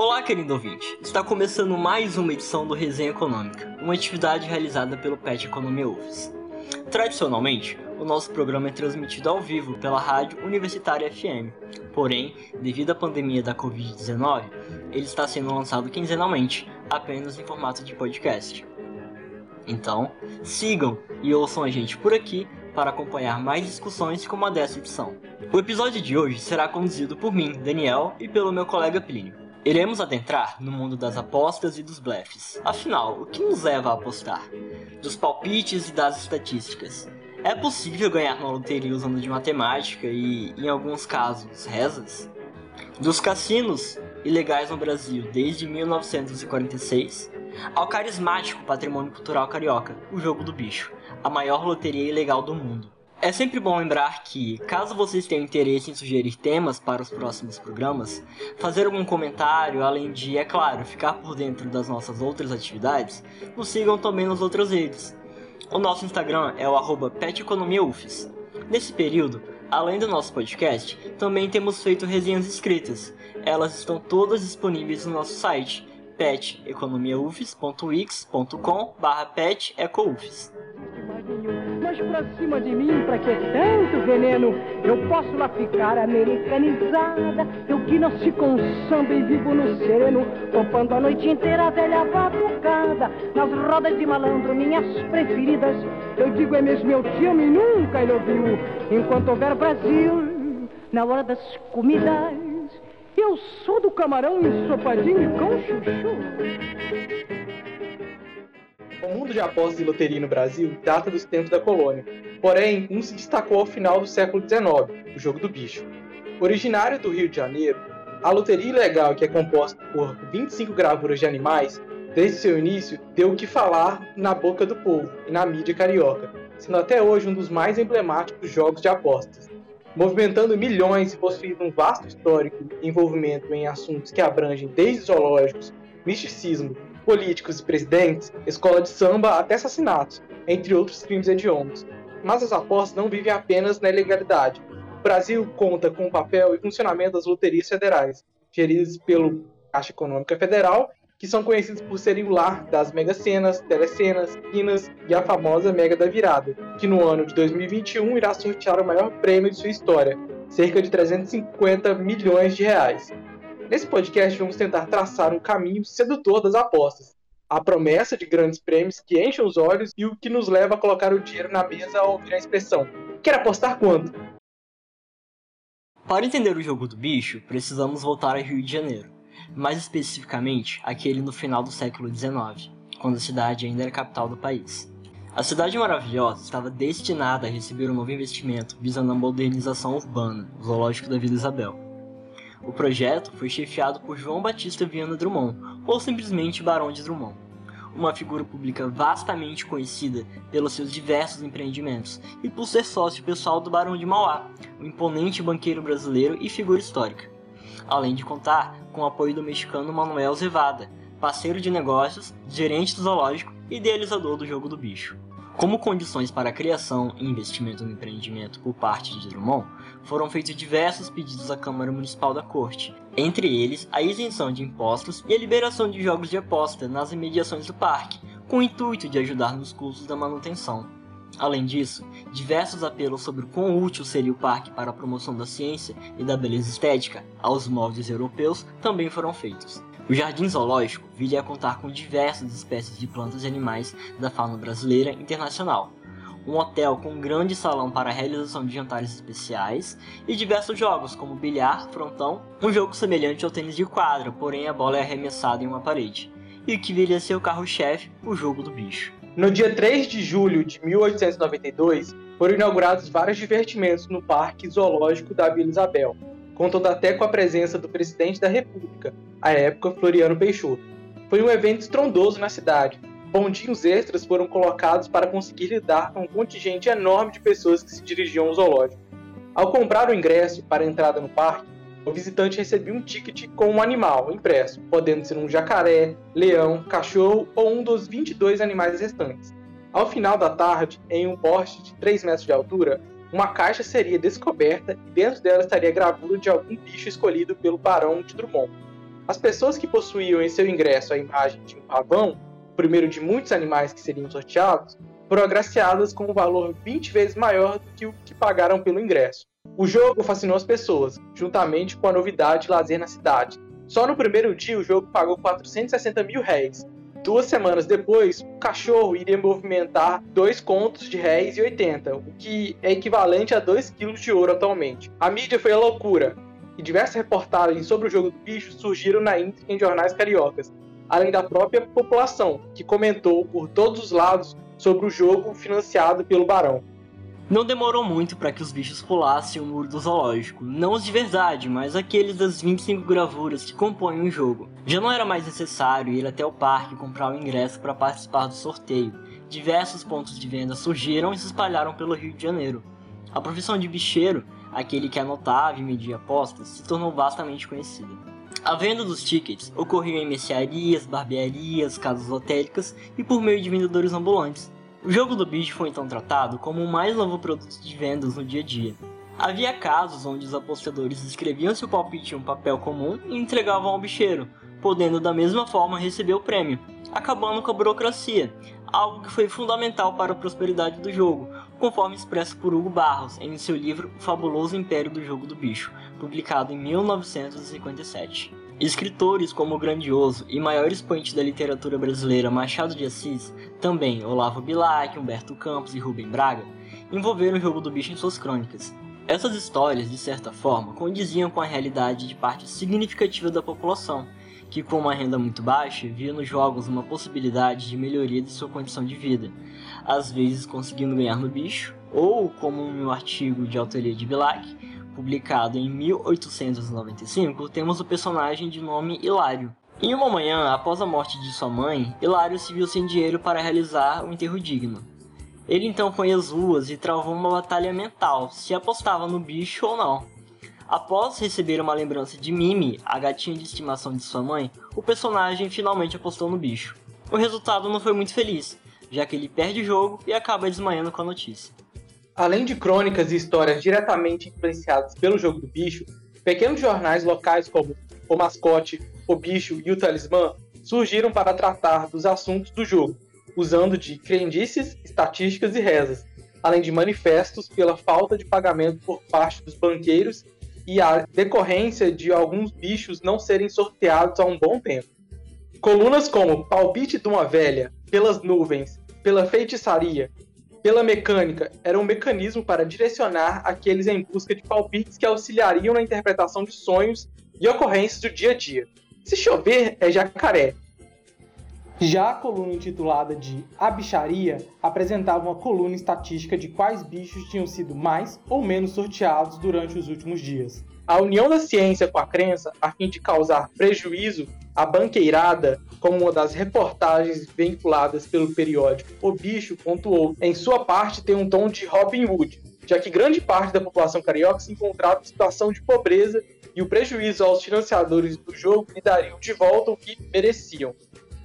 Olá, querido ouvinte! Está começando mais uma edição do Resenha Econômica, uma atividade realizada pelo PET Economia UFES. Tradicionalmente, o nosso programa é transmitido ao vivo pela rádio Universitária FM. Porém, devido à pandemia da Covid-19, ele está sendo lançado quinzenalmente, apenas em formato de podcast. Então, sigam e ouçam a gente por aqui para acompanhar mais discussões como a dessa edição. O episódio de hoje será conduzido por mim, Daniel, e pelo meu colega Plínio. Iremos adentrar no mundo das apostas e dos blefs. Afinal, o que nos leva a apostar? Dos palpites e das estatísticas. É possível ganhar na loteria usando de matemática e, em alguns casos, rezas? Dos cassinos ilegais no Brasil desde 1946 ao carismático patrimônio cultural carioca, o Jogo do Bicho, a maior loteria ilegal do mundo. É sempre bom lembrar que, caso vocês tenham interesse em sugerir temas para os próximos programas, fazer algum comentário, além de, é claro, ficar por dentro das nossas outras atividades, nos sigam também nas outras redes. O nosso Instagram é o arroba. Nesse período, além do nosso podcast, também temos feito resenhas escritas. Elas estão todas disponíveis no nosso site peteconomiaufes.wix.com barra mas pra cima de mim, pra que tanto veneno? Eu posso lá ficar americanizada, eu que nasci com samba e vivo no sereno, poupando a noite inteira a velha batucada, nas rodas de malandro, minhas preferidas. Eu digo é mesmo, eu te amo e nunca ele ouviu, enquanto houver Brasil, na hora das comidas, eu sou do camarão ensopadinho com chuchu. O mundo de apostas e loteria no Brasil data dos tempos da colônia, porém, um se destacou ao final do século XIX, o jogo do bicho. Originário do Rio de Janeiro, a loteria ilegal, que é composta por 25 gravuras de animais, desde seu início, deu o que falar na boca do povo e na mídia carioca, sendo até hoje um dos mais emblemáticos jogos de apostas. Movimentando milhões e possuindo um vasto histórico envolvimento em assuntos que abrangem desde zoológicos, misticismo, políticos e presidentes, escola de samba até assassinatos, entre outros crimes hediondos. Mas as apostas não vivem apenas na ilegalidade. O Brasil conta com o papel e funcionamento das loterias federais, geridas pelo Caixa Econômica Federal, que são conhecidos por serem o lar das megacenas, telecenas, quinas e a famosa Mega da Virada, que no ano de 2021 irá sortear o maior prêmio de sua história, cerca de 350 milhões de reais. Nesse podcast, vamos tentar traçar um caminho sedutor das apostas. A promessa de grandes prêmios que enchem os olhos e o que nos leva a colocar o dinheiro na mesa ao ouvir a expressão: Quer apostar quanto? Para entender o jogo do bicho, precisamos voltar ao Rio de Janeiro, mais especificamente aquele no final do século XIX, quando a cidade ainda era capital do país. A cidade maravilhosa estava destinada a receber um novo investimento visando a modernização urbana, o zoológico da Vila Isabel. O projeto foi chefiado por João Batista Viana Drummond, ou simplesmente Barão de Drummond, uma figura pública vastamente conhecida pelos seus diversos empreendimentos e por ser sócio pessoal do Barão de Mauá, um imponente banqueiro brasileiro e figura histórica. Além de contar com o apoio do mexicano Manuel Zevada, parceiro de negócios, gerente do zoológico e idealizador do jogo do bicho. Como condições para a criação e investimento no empreendimento por parte de Drummond, foram feitos diversos pedidos à Câmara Municipal da Corte, entre eles a isenção de impostos e a liberação de jogos de aposta nas imediações do parque, com o intuito de ajudar nos custos da manutenção. Além disso, diversos apelos sobre o quão útil seria o parque para a promoção da ciência e da beleza estética aos moldes europeus também foram feitos. O Jardim Zoológico viria a contar com diversas espécies de plantas e animais da fauna brasileira e internacional. Um hotel com um grande salão para a realização de jantares especiais e diversos jogos como bilhar, frontão, um jogo semelhante ao tênis de quadra, porém a bola é arremessada em uma parede. E o que viria a ser o carro-chefe, o jogo do bicho. No dia 3 de julho de 1892, foram inaugurados vários divertimentos no Parque Zoológico da Vila Isabel, contando até com a presença do presidente da República, à época Floriano Peixoto. Foi um evento estrondoso na cidade. Bondinhos extras foram colocados para conseguir lidar com um contingente enorme de pessoas que se dirigiam ao zoológico. Ao comprar o ingresso para a entrada no parque, o visitante recebia um ticket com um animal impresso, podendo ser um jacaré, leão, cachorro ou um dos 22 animais restantes. Ao final da tarde, em um poste de 3 metros de altura, uma caixa seria descoberta e dentro dela estaria a gravura de algum bicho escolhido pelo Barão de Drummond. As pessoas que possuíam em seu ingresso a imagem de um pavão, primeiro de muitos animais que seriam sorteados, foram agraciadas com um valor 20 vezes maior do que o que pagaram pelo ingresso. O jogo fascinou as pessoas, juntamente com a novidade de lazer na cidade. Só no primeiro dia o jogo pagou 460 mil réis. Duas semanas depois, o cachorro iria movimentar dois contos de réis e 80, o que é equivalente a 2 quilos de ouro atualmente. A mídia foi a loucura, e diversas reportagens sobre o jogo do bicho surgiram na íntegra em jornais cariocas, além da própria população, que comentou por todos os lados sobre o jogo financiado pelo Barão. Não demorou muito para que os bichos pulassem o muro do zoológico, não os de verdade, mas aqueles das 25 gravuras que compõem o jogo. Já não era mais necessário ir até o parque comprar o ingresso para participar do sorteio. Diversos pontos de venda surgiram e se espalharam pelo Rio de Janeiro. A profissão de bicheiro aquele que anotava e media apostas, se tornou vastamente conhecida. A venda dos tickets ocorria em mercearias, barbearias, casas lotéricas e por meio de vendedores ambulantes. O jogo do bicho foi então tratado como o mais novo produto de vendas no dia a dia. Havia casos onde os apostadores escreviam seu palpite em um papel comum e entregavam ao bicheiro, podendo da mesma forma receber o prêmio, acabando com a burocracia, algo que foi fundamental para a prosperidade do jogo, conforme expresso por Hugo Barros em seu livro O Fabuloso Império do Jogo do Bicho, publicado em 1957. Escritores como o grandioso e maior expoente da literatura brasileira Machado de Assis, também Olavo Bilac, Humberto Campos e Rubem Braga, envolveram o jogo do bicho em suas crônicas. Essas histórias, de certa forma, condiziam com a realidade de parte significativa da população, que com uma renda muito baixa via nos jogos uma possibilidade de melhoria de sua condição de vida, às vezes conseguindo ganhar no bicho, ou como no artigo de autoria de Bilac, publicado em 1895, temos o personagem de nome Hilário. Em uma manhã, após a morte de sua mãe, Hilário se viu sem dinheiro para realizar um enterro digno. Ele então foi às ruas e travou uma batalha mental se apostava no bicho ou não. Após receber uma lembrança de Mimi, a gatinha de estimação de sua mãe, o personagem finalmente apostou no bicho. O resultado não foi muito feliz, já que ele perde o jogo e acaba desmanhando com a notícia. Além de crônicas e histórias diretamente influenciadas pelo jogo do bicho, pequenos jornais locais como O Mascote, O Bicho e O Talismã surgiram para tratar dos assuntos do jogo, usando de crendices, estatísticas e rezas, além de manifestos pela falta de pagamento por parte dos banqueiros e a decorrência de alguns bichos não serem sorteados há um bom tempo. Colunas como Palpite de uma Velha, Pelas Nuvens, Pela Feitiçaria, Pela Mecânica eram um mecanismo para direcionar aqueles em busca de palpites que auxiliariam na interpretação de sonhos e ocorrências do dia a dia. Se chover, é jacaré. Já a coluna intitulada de A Bicharia apresentava uma coluna estatística de quais bichos tinham sido mais ou menos sorteados durante os últimos dias. A união da ciência com a crença, a fim de causar prejuízo à banqueirada, como uma das reportagens vinculadas pelo periódico O Bicho pontuou, em sua parte tem um tom de Robin Hood, já que grande parte da população carioca se encontrava em situação de pobreza e o prejuízo aos financiadores do jogo lhe dariam de volta o que mereciam.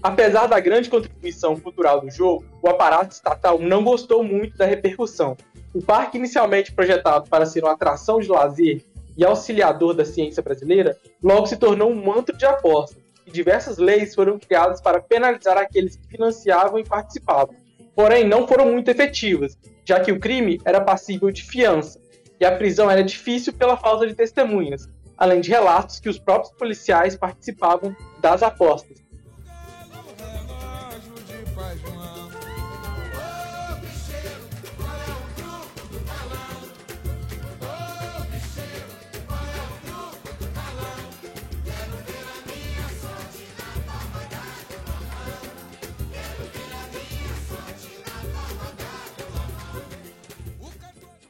Apesar da grande contribuição cultural do jogo, o aparato estatal não gostou muito da repercussão. O parque, inicialmente projetado para ser uma atração de lazer e auxiliador da ciência brasileira, logo se tornou um manto de aposta, e diversas leis foram criadas para penalizar aqueles que financiavam e participavam. Porém, não foram muito efetivas, já que o crime era passível de fiança, e a prisão era difícil pela falta de testemunhas, além de relatos que os próprios policiais participavam das apostas,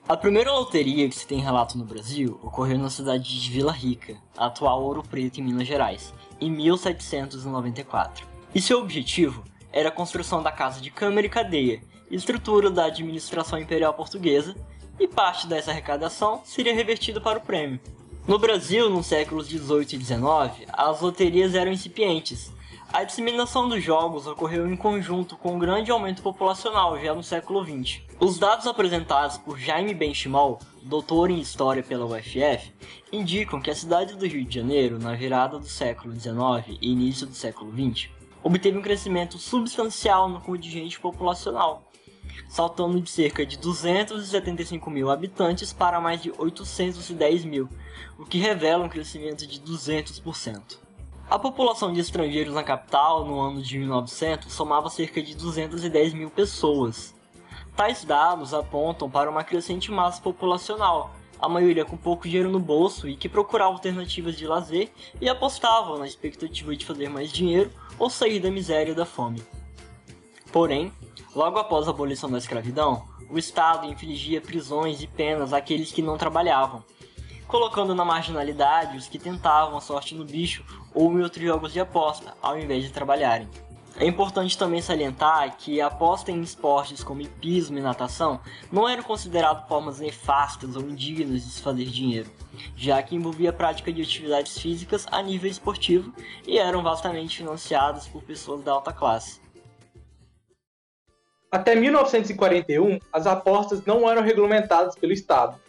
A primeira loteria que se tem relato no Brasil ocorreu na cidade de Vila Rica, atual Ouro Preto em Minas Gerais, em 1794. E seu objetivo era a construção da Casa de Câmara e Cadeia, estrutura da administração imperial portuguesa, e parte dessa arrecadação seria revertida para o prêmio. No Brasil, nos séculos 18 e 19, as loterias eram incipientes. A disseminação dos jogos ocorreu em conjunto com um grande aumento populacional já no século XX. Os dados apresentados por Jaime Benchimol, doutor em História pela UFF, indicam que a cidade do Rio de Janeiro, na virada do século XIX e início do século XX, obteve um crescimento substancial no contingente populacional, saltando de cerca de 275 mil habitantes para mais de 810 mil, o que revela um crescimento de 200%. A população de estrangeiros na capital no ano de 1900 somava cerca de 210 mil pessoas. Tais dados apontam para uma crescente massa populacional, a maioria com pouco dinheiro no bolso e que procurava alternativas de lazer e apostavam na expectativa de fazer mais dinheiro ou sair da miséria e da fome. Porém, logo após a abolição da escravidão, o Estado infligia prisões e penas àqueles que não trabalhavam, colocando na marginalidade os que tentavam a sorte no bicho ou em outros jogos de aposta, ao invés de trabalharem. É importante também salientar que a aposta em esportes como hipismo e natação não eram consideradas formas nefastas ou indignas de se fazer dinheiro, já que envolvia a prática de atividades físicas a nível esportivo e eram vastamente financiadas por pessoas da alta classe. Até 1941, as apostas não eram regulamentadas pelo Estado,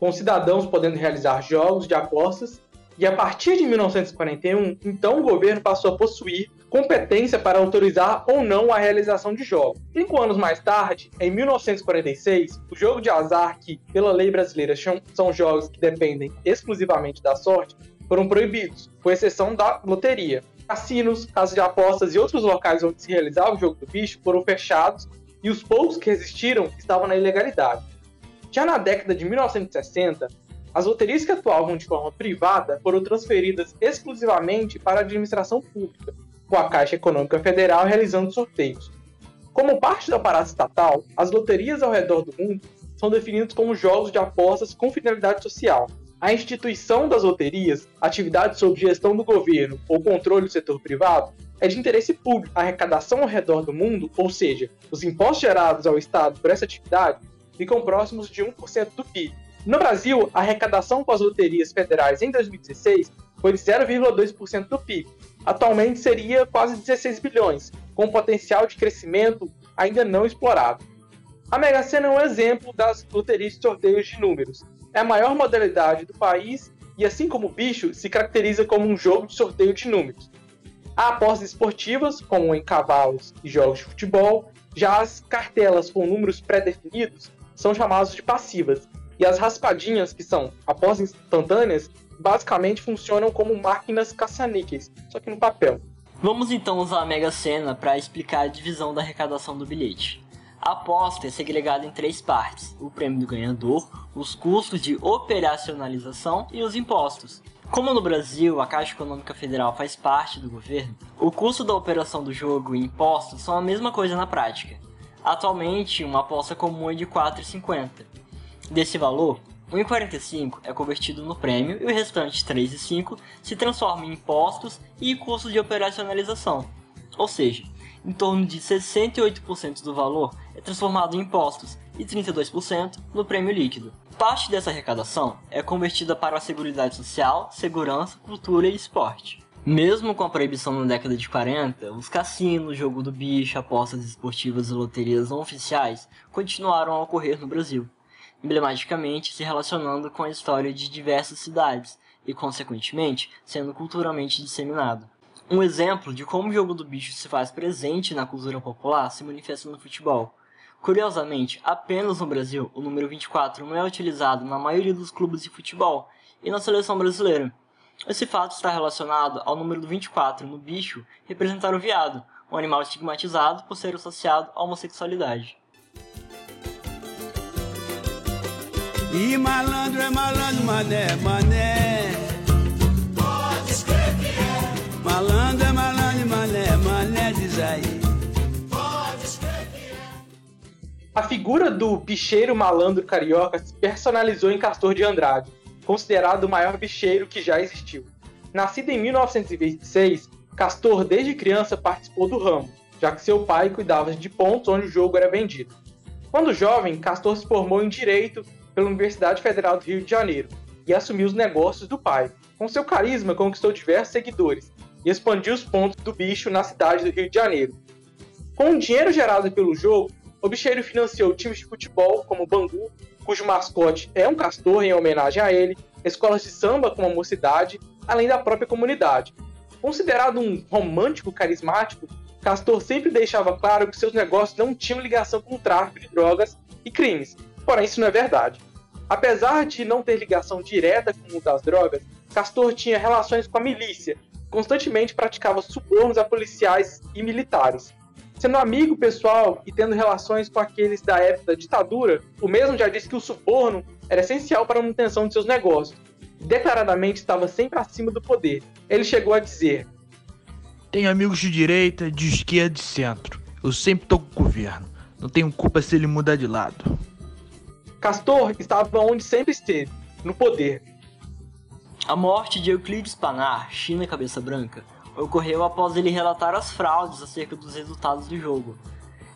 com cidadãos podendo realizar jogos de apostas, e a partir de 1941, então o governo passou a possuir competência para autorizar ou não a realização de jogos. Cinco anos mais tarde, em 1946, o jogo de azar, que pela lei brasileira são jogos que dependem exclusivamente da sorte, foram proibidos, com exceção da loteria. Cassinos, casas de apostas e outros locais onde se realizava o jogo do bicho foram fechados e os poucos que existiram estavam na ilegalidade. Já na década de 1960, as loterias que atuavam de forma privada foram transferidas exclusivamente para a administração pública, com a Caixa Econômica Federal realizando sorteios. Como parte do aparato estatal, as loterias ao redor do mundo são definidas como jogos de apostas com finalidade social. A instituição das loterias, atividade sob gestão do governo ou controle do setor privado, é de interesse público. A arrecadação ao redor do mundo, ou seja, os impostos gerados ao Estado por essa atividade, ficam próximos de 1% do PIB. No Brasil, a arrecadação com as loterias federais em 2016 foi de 0,2% do PIB, atualmente seria quase 16 bilhões, com potencial de crescimento ainda não explorado. A Mega Sena é um exemplo das loterias de sorteios de números. É a maior modalidade do país e, assim como o bicho, se caracteriza como um jogo de sorteio de números. Há apostas esportivas, como em cavalos e jogos de futebol, já as cartelas com números pré-definidos são chamadas de passivas, e as raspadinhas, que são apostas instantâneas, basicamente funcionam como máquinas caça-níqueis, só que no papel. Vamos então usar a Mega Sena para explicar a divisão da arrecadação do bilhete. A aposta é segregada em três partes: o prêmio do ganhador, os custos de operacionalização e os impostos. Como no Brasil a Caixa Econômica Federal faz parte do governo, o custo da operação do jogo e impostos são a mesma coisa na prática. Atualmente, uma aposta comum é de R$ 4,50. Desse valor, 1,45 é convertido no prêmio e o restante 3,5 se transforma em impostos e custos de operacionalização. Ou seja, em torno de 68% do valor é transformado em impostos e 32% no prêmio líquido. Parte dessa arrecadação é convertida para a Seguridade Social, Segurança, Cultura e Esporte. Mesmo com a proibição na década de 40, os cassinos, jogo do bicho, apostas esportivas e loterias não oficiais continuaram a ocorrer no Brasil emblematicamente se relacionando com a história de diversas cidades e, consequentemente, sendo culturalmente disseminado. Um exemplo de como o jogo do bicho se faz presente na cultura popular se manifesta no futebol. Curiosamente, apenas no Brasil o número 24 não é utilizado na maioria dos clubes de futebol e na seleção brasileira. Esse fato está relacionado ao número do 24 no bicho representar o veado, um animal estigmatizado por ser associado à homossexualidade. E malandro é malandro, mané, mané. Pode escrever que é. Malandro é malandro, mané, mané, diz aí. Pode escrever que é. A figura do bicheiro malandro carioca se personalizou em Castor de Andrade, considerado o maior bicheiro que já existiu. Nascido em 1926, Castor desde criança participou do ramo, já que seu pai cuidava de pontos onde o jogo era vendido. Quando jovem, Castor se formou em Direito pela Universidade Federal do Rio de Janeiro e assumiu os negócios do pai. Com seu carisma, conquistou diversos seguidores, e expandir os pontos do bicho na cidade do Rio de Janeiro. Com o dinheiro gerado pelo jogo, o bicheiro financiou times de futebol como Bangu, cujo mascote é um castor em homenagem a ele, escolas de samba como a Mocidade, além da própria comunidade. Considerado um romântico carismático, Castor sempre deixava claro que seus negócios não tinham ligação com o tráfico de drogas e crimes, porém isso não é verdade. Apesar de não ter ligação direta com o das drogas, Castor tinha relações com a milícia, constantemente praticava subornos a policiais e militares. Sendo amigo pessoal e tendo relações com aqueles da época da ditadura, o mesmo já disse que o suborno era essencial para a manutenção de seus negócios. Declaradamente estava sempre acima do poder. Ele chegou a dizer: Tenho amigos de direita, de esquerda e de centro. Eu sempre tô com o governo. Não tenho culpa se ele mudar de lado. Castor estava onde sempre esteve, no poder. A morte de Euclides Panar, China Cabeça Branca, ocorreu após ele relatar as fraudes acerca dos resultados do jogo.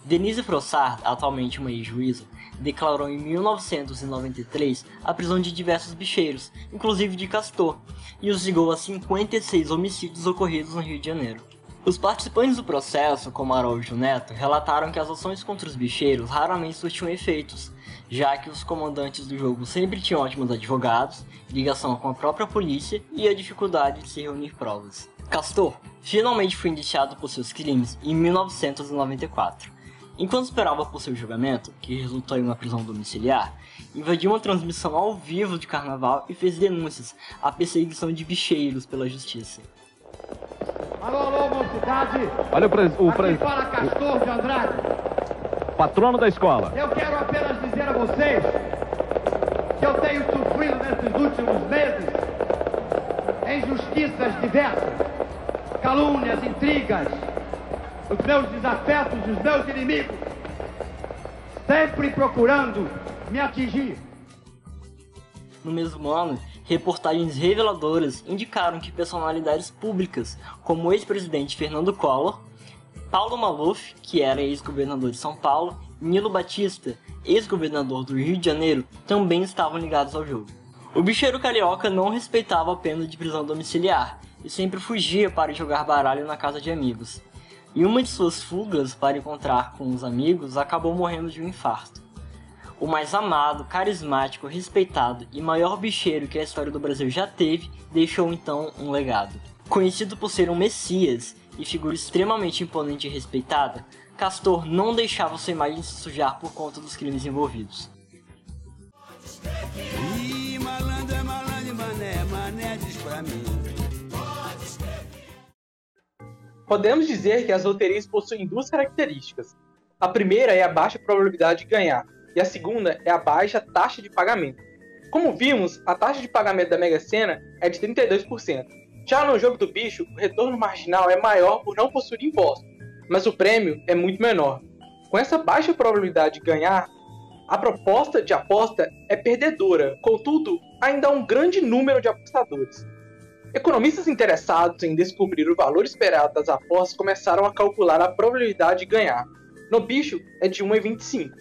Denise Frossard, atualmente uma ex-juíza, declarou em 1993 a prisão de diversos bicheiros, inclusive de Castor, e os ligou a 56 homicídios ocorridos no Rio de Janeiro. Os participantes do processo, como Araújo Neto, relataram que as ações contra os bicheiros raramente surtiam efeitos, já que os comandantes do jogo sempre tinham ótimos advogados, ligação com a própria polícia e a dificuldade de se reunir provas. Castor finalmente foi indiciado por seus crimes em 1994. Enquanto esperava por seu julgamento, que resultou em uma prisão domiciliar, invadiu uma transmissão ao vivo de carnaval e fez denúncias à perseguição de bicheiros pela justiça. Alô, alô, mocidade! Olha o, pres, o, Aqui pres, fala Castor de Andrade. patrono da escola. Eu quero apenas dizer a vocês que eu tenho sofrido nesses últimos meses injustiças diversas, calúnias, intrigas, os meus desafetos, os meus inimigos, sempre procurando me atingir. No mesmo ano, reportagens reveladoras indicaram que personalidades públicas, como o ex-presidente Fernando Collor, Paulo Maluf, que era ex-governador de São Paulo, e Nilo Batista, ex-governador do Rio de Janeiro, também estavam ligados ao jogo. O bicheiro carioca não respeitava a pena de prisão domiciliar e sempre fugia para jogar baralho na casa de amigos. E uma de suas fugas para encontrar com os amigos acabou morrendo de um infarto. O mais amado, carismático, respeitado e maior bicheiro que a história do Brasil já teve, deixou então um legado. Conhecido por ser um messias e figura extremamente imponente e respeitada, Castor não deixava sua imagem se sujar por conta dos crimes envolvidos. Podemos dizer que as loterias possuem duas características. A primeira é a baixa probabilidade de ganhar, e a segunda é a baixa taxa de pagamento. Como vimos, a taxa de pagamento da Mega Sena é de 32%. Já no jogo do bicho, o retorno marginal é maior por não possuir imposto, mas o prêmio é muito menor. Com essa baixa probabilidade de ganhar, a proposta de aposta é perdedora, contudo, ainda há um grande número de apostadores. Economistas interessados em descobrir o valor esperado das apostas começaram a calcular a probabilidade de ganhar. No bicho é de 1 em 25.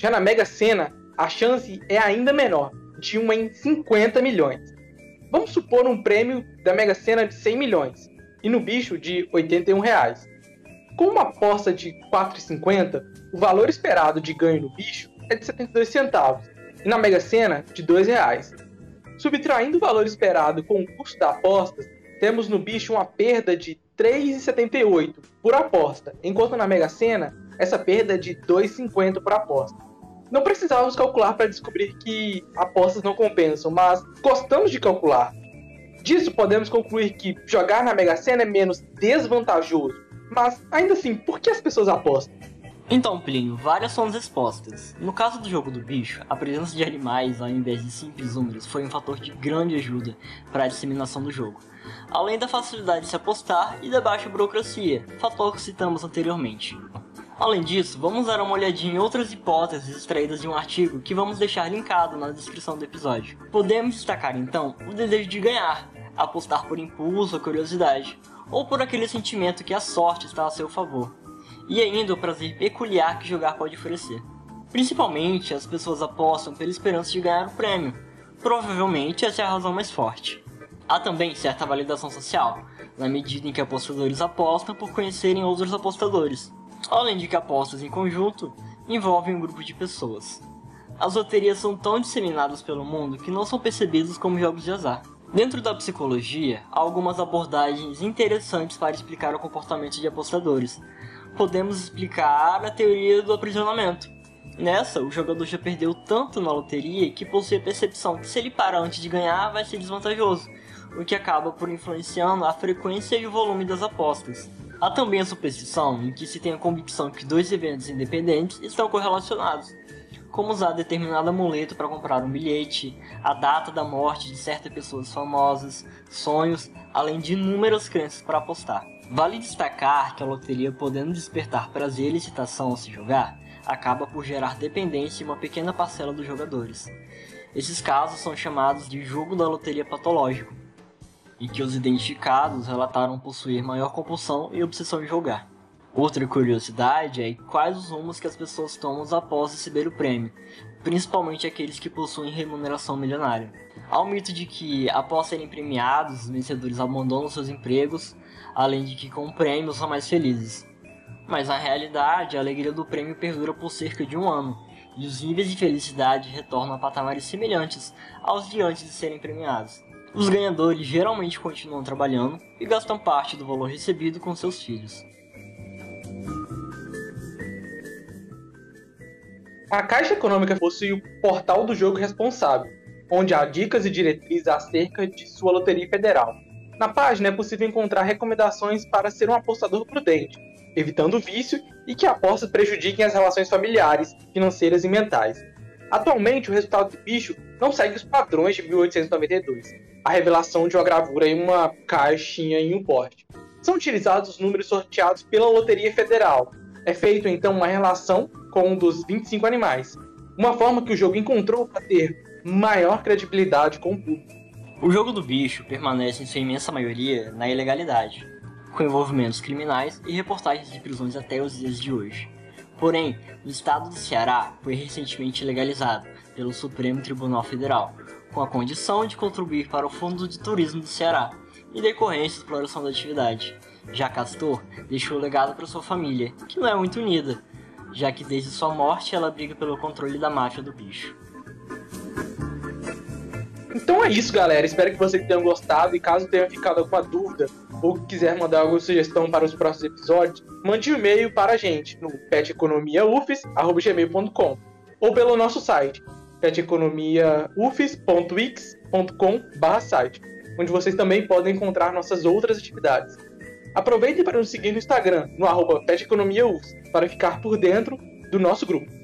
Já na Mega Sena, a chance é ainda menor, de 1 em 50 milhões. Vamos supor um prêmio da Mega Sena de 100 milhões e no bicho de 81 reais. Com uma aposta de 4,50, o valor esperado de ganho no bicho é de 72 centavos e na Mega Sena de 2 reais. Subtraindo o valor esperado com o custo da aposta, temos no bicho uma perda de 3,78 por aposta, enquanto na Mega Sena essa perda é de 2,50 por aposta. Não precisávamos calcular para descobrir que apostas não compensam, mas gostamos de calcular. Disso podemos concluir que jogar na Mega Sena é menos desvantajoso, mas ainda assim, por que as pessoas apostam? Então, Plínio, várias são as respostas. No caso do jogo do bicho, a presença de animais ao invés de simples números foi um fator de grande ajuda para a disseminação do jogo, além da facilidade de se apostar e da baixa burocracia, fator que citamos anteriormente. Além disso, vamos dar uma olhadinha em outras hipóteses extraídas de um artigo que vamos deixar linkado na descrição do episódio. Podemos destacar então o desejo de ganhar, apostar por impulso ou curiosidade, ou por aquele sentimento que a sorte está a seu favor e ainda o prazer peculiar que jogar pode oferecer. Principalmente, as pessoas apostam pela esperança de ganhar o prêmio. Provavelmente essa é a razão mais forte. Há também certa validação social, na medida em que apostadores apostam por conhecerem outros apostadores, além de que apostas em conjunto envolvem um grupo de pessoas. As loterias são tão disseminadas pelo mundo que não são percebidas como jogos de azar. Dentro da psicologia, há algumas abordagens interessantes para explicar o comportamento de apostadores. Podemos explicar a teoria do aprisionamento. Nessa, o jogador já perdeu tanto na loteria que possui a percepção que se ele parar antes de ganhar vai ser desvantajoso, o que acaba por influenciando a frequência e o volume das apostas. Há também a superstição em que se tem a convicção que dois eventos independentes estão correlacionados, como usar determinado amuleto para comprar um bilhete, a data da morte de certas pessoas famosas, sonhos, além de inúmeras crenças para apostar. Vale destacar que a loteria, podendo despertar prazer e excitação ao se jogar, acaba por gerar dependência em uma pequena parcela dos jogadores. Esses casos são chamados de jogo da loteria patológico, e que os identificados relataram possuir maior compulsão e obsessão em jogar. Outra curiosidade é quais os rumos que as pessoas tomam após receber o prêmio, principalmente aqueles que possuem remuneração milionária. Há o mito de que, após serem premiados, os vencedores abandonam seus empregos, além de que com o prêmio são mais felizes. Mas na realidade, a alegria do prêmio perdura por cerca de um ano, e os níveis de felicidade retornam a patamares semelhantes aos de antes de serem premiados. Os ganhadores geralmente continuam trabalhando e gastam parte do valor recebido com seus filhos. A Caixa Econômica possui o portal do jogo responsável, onde há dicas e diretrizes acerca de sua loteria federal. Na página é possível encontrar recomendações para ser um apostador prudente, evitando o vício e que apostas prejudiquem as relações familiares, financeiras e mentais. Atualmente, o resultado do bicho não segue os padrões de 1892, a revelação de uma gravura em uma caixinha em um porte. São utilizados os números sorteados pela Loteria Federal. É feito então uma relação com um dos 25 animais. Uma forma que o jogo encontrou para ter maior credibilidade com o público. O jogo do bicho permanece em sua imensa maioria na ilegalidade, com envolvimentos criminais e reportagens de prisões até os dias de hoje. Porém, no estado do Ceará foi recentemente legalizado pelo Supremo Tribunal Federal, com a condição de contribuir para o Fundo de Turismo do Ceará, em decorrência da exploração da atividade. Já Castor deixou o legado para sua família, que não é muito unida, já que desde sua morte ela briga pelo controle da máfia do bicho. Então é isso, galera. Espero que vocês tenham gostado e caso tenha ficado alguma dúvida ou quiser mandar alguma sugestão para os próximos episódios, mande um e-mail para a gente no peteconomiaufes@gmail.com ou pelo nosso site peteconomiaufes.wix.com/site, onde vocês também podem encontrar nossas outras atividades. Aproveitem para nos seguir no Instagram, no arroba peteconomiaufes, para ficar por dentro do nosso grupo.